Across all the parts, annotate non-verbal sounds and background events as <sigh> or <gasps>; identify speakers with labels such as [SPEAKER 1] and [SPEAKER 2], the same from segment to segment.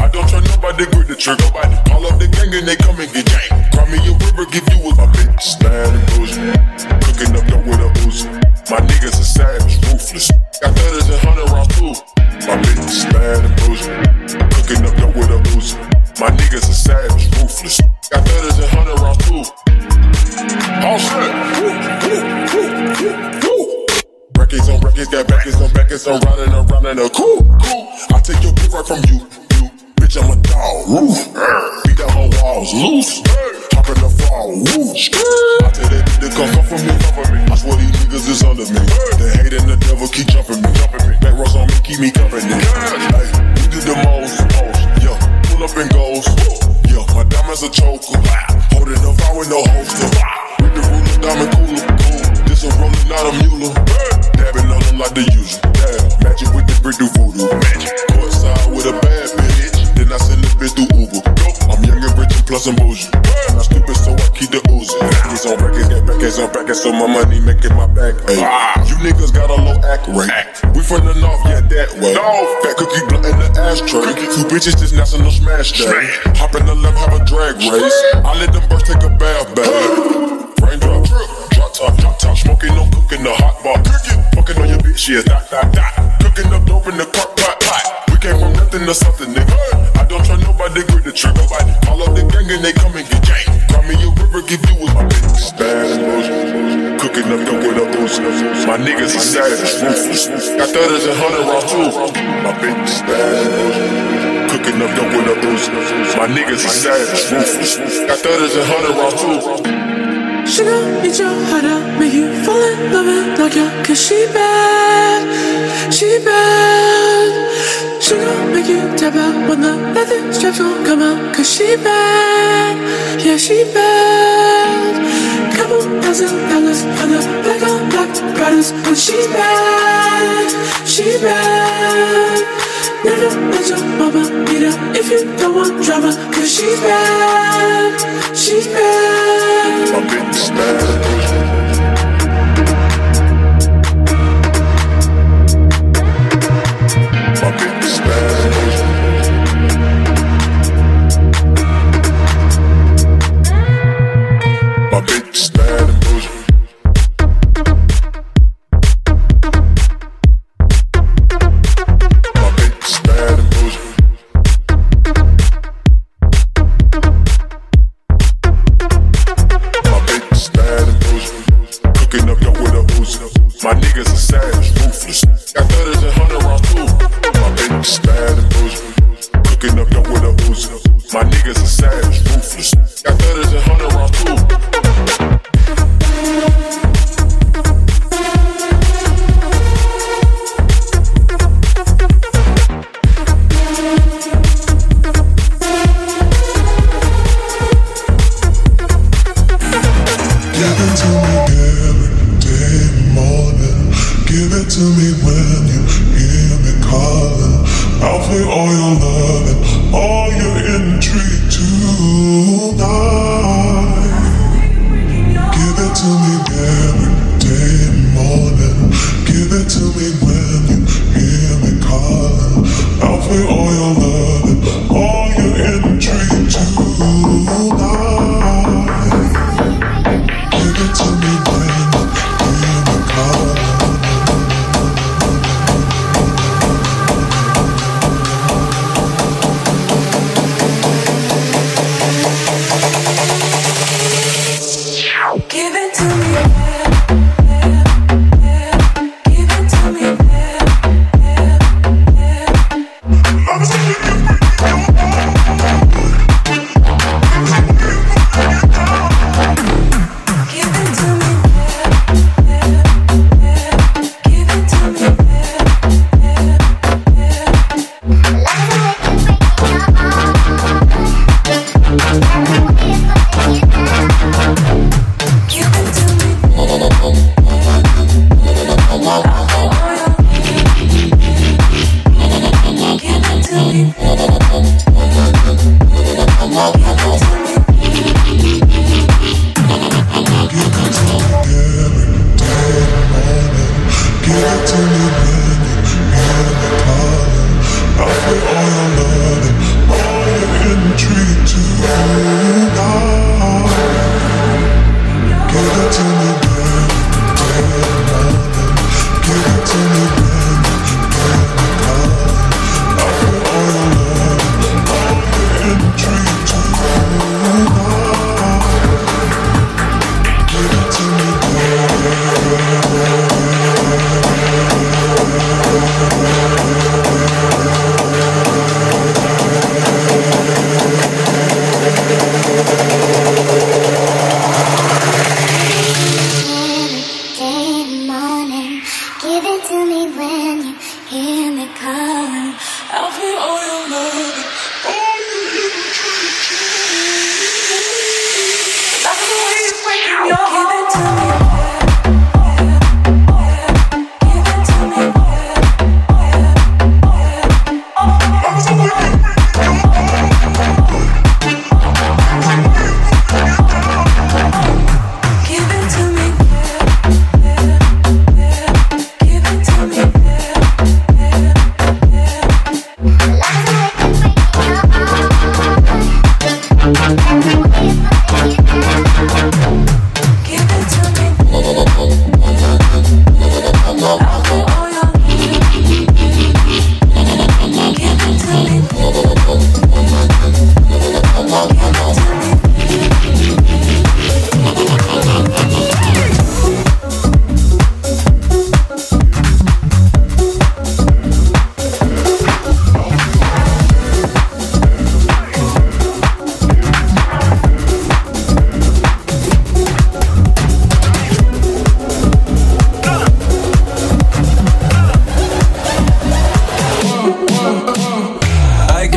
[SPEAKER 1] I don't trust nobody, grip the trigger. Call up the gang and they come and get gang. Cry me a river, give you a my bitch. Bad and bougie. Cooking up dope with a Uzi. My niggas are savage, ruthless. Got thudders and hundred rounds too. My bitch is bad and bougie. Cooking up dope with a Uzi. My niggas are savage, ruthless. Got thudders and hundred rounds too. All set. Woo, woo, woo, woo, woo. Records on records, got backers on backers, I'm riding around in a cool, cool. I take your bitch right from you. Bitch, I'm a dog, roof. Beat down her walls, loose. Hop in the fall, woo. I tell that to come, come for me. I swear these niggas is under me. The hate and the devil keep jumping me. Back rows on me, keep me company. Hey, we did the most, most. Yeah, pull up and goes. Yeah, my diamonds a choker. Holding the fire with no holster. With the ruler, diamond cooler. This a roller, not a mule. Dabbing on them like the usual. Magic with the brick do voodoo. Magic. Rich and I'm bougie. I'm not stupid, so I keep the Uzi. Records on records, got records on records, so my money making my back. Ay. You niggas got a low act rate. We from the north, yeah, that way. Fat cookie blunt in the ashtray. Two bitches, this national smash day. Hop in the left, have a drag race. I let them birds take a bath bag. <gasps> Raindrop, drop top, drop top, smoking, no cooking the hot She a dot, dot, dot. Cooking up dope in the crock pot, pot. Came from nothing to something, nigga. I don't trust nobody, grip the trigger. Call up the gang and they come and get gang. Call me a river, give you with my. Bad. Cooking up dope with a boost. My niggas are savage, ruthless. Got thudders and hundred rounds too. My is bad. Cooking up dope with a boost. My niggas are savage, ruthless. Got thudders and hundred rounds too.
[SPEAKER 2] Sugar, eat your heart out, make you fall in love and knock you Cause she bad, she bad Sugar, make you tap out when the leather straps gon' come out Cause she bad, yeah she bad. Couple thousand dollars on the black on black products Cause she bad, she bad. Never let your mama beat her if you don't want drama Cause she bad, she bad.
[SPEAKER 1] My bitch is My niggas are savage, ruthless. Got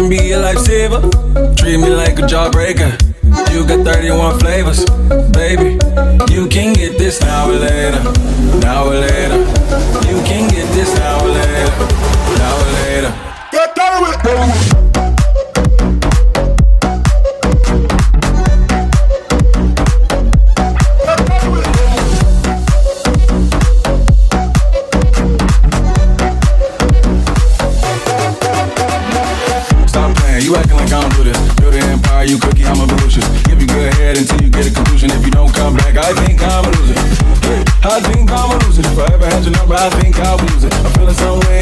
[SPEAKER 1] be a
[SPEAKER 3] lifesaver. Treat me
[SPEAKER 4] like a jawbreaker. You got 31 flavors, baby. You can get this now or later. Now or later. You can get this now or later. Now or later.
[SPEAKER 1] Get down with.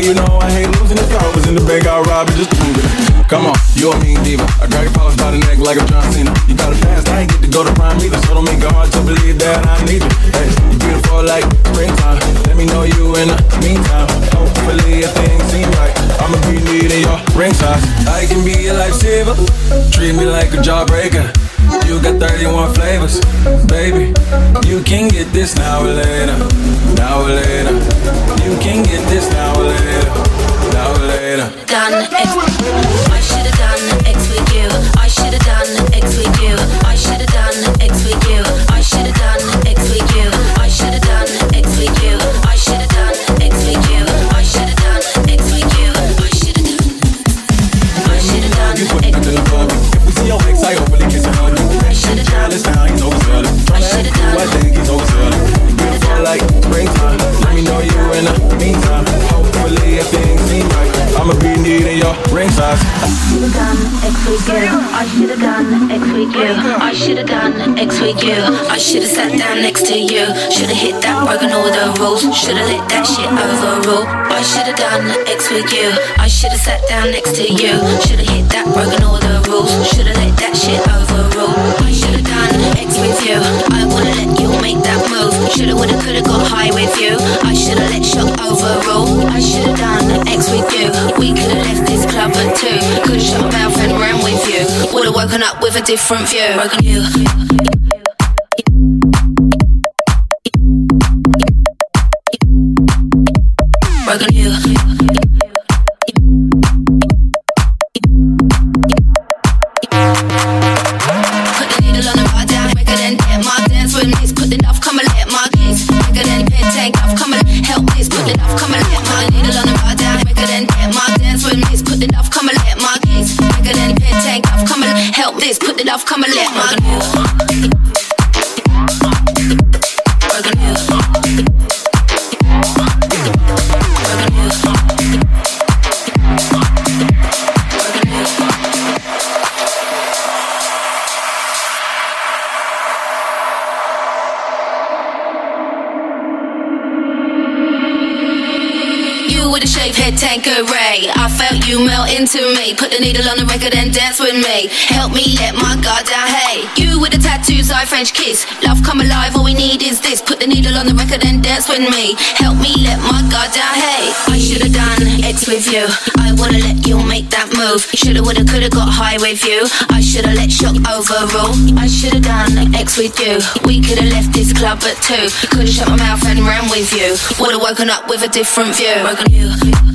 [SPEAKER 4] You know I hate losing. If I was in the bank, I'll rob it just prove it. Come on, you a mean diva. I grab your polish by the neck like I'm John Cena. You got a past, I ain't get to go to prime either. So don't make it hard to believe that I need you. Hey, you beautiful like springtime. Let me know you in the meantime. Hopefully, if things seem right, I'ma be needing your ring size. I can be a lifesaver. Treat me like a jawbreaker. You got 31 flavors, baby. You can get this now or later, now or later. You can get this now or later, now or later.
[SPEAKER 5] done. I should have done
[SPEAKER 4] your ring size.
[SPEAKER 5] should have done X with you. I should have done X with you. I should have done X with you. I should have sat down next to you. Should have hit that, broken all the rules. Should have let that shit overrule. I should have done X with you. I should have sat down next to you. Should have hit that, broken all the rules. Should have let that shit overrule. I should have done X with you. I wanna let you make that move. Shoulda, woulda, coulda got high with you. I should have let shock overrule. I should have done X with you. We could have left this club at two. Could have shut my mouth and ran with you. Would have woken up with a different view. Broken you. Put the knife, come and let my with a shaved head Tanqueray. I felt you melt into me. Put the needle on the record and dance with me. Help me let my guard down. Hey, you with the tattoos, I French kiss. Love come alive, all we need is this. Put the needle on the record and dance with me. Help me let my guard down. Hey, I should have done X with you. I wanna let you make that move. Shoulda, woulda, coulda got high with you. I shoulda let shock overrule. I shoulda done X with you. We coulda left this club at two. Coulda shut my mouth and ran with you. Woulda woken up with a different view. You.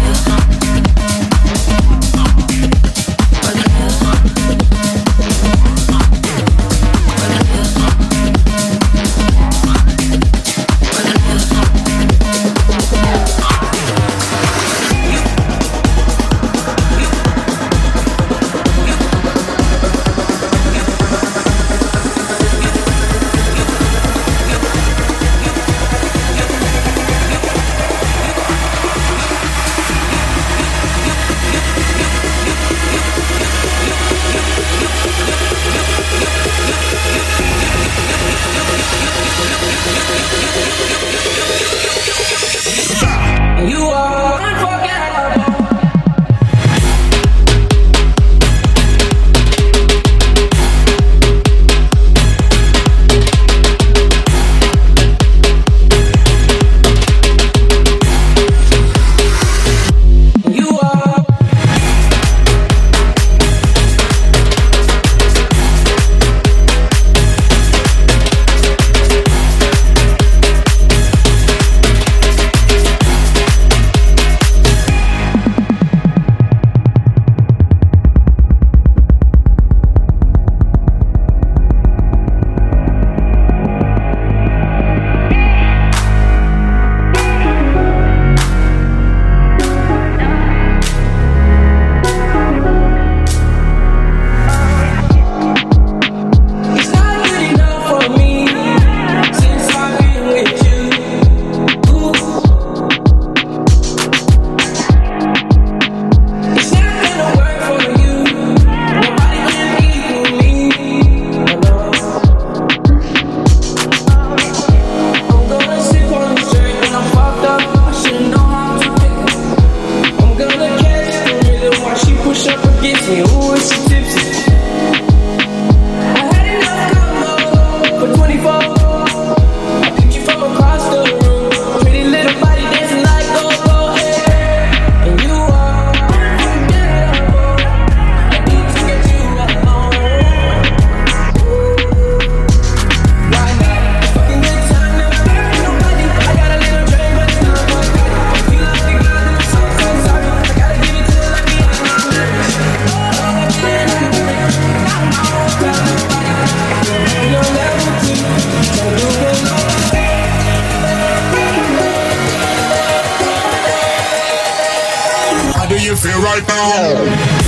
[SPEAKER 6] right now.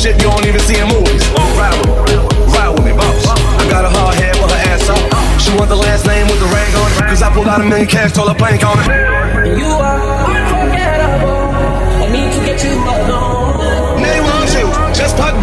[SPEAKER 7] Shit you don't even see in movies. Ride with me, ride with me, boss. I got a hard head with her ass out. She want the last name with the ring on it. Cause I pulled out a million cash, told her blank on it.
[SPEAKER 8] You are unforgettable. I need to get you alone.
[SPEAKER 7] Name on you, just pop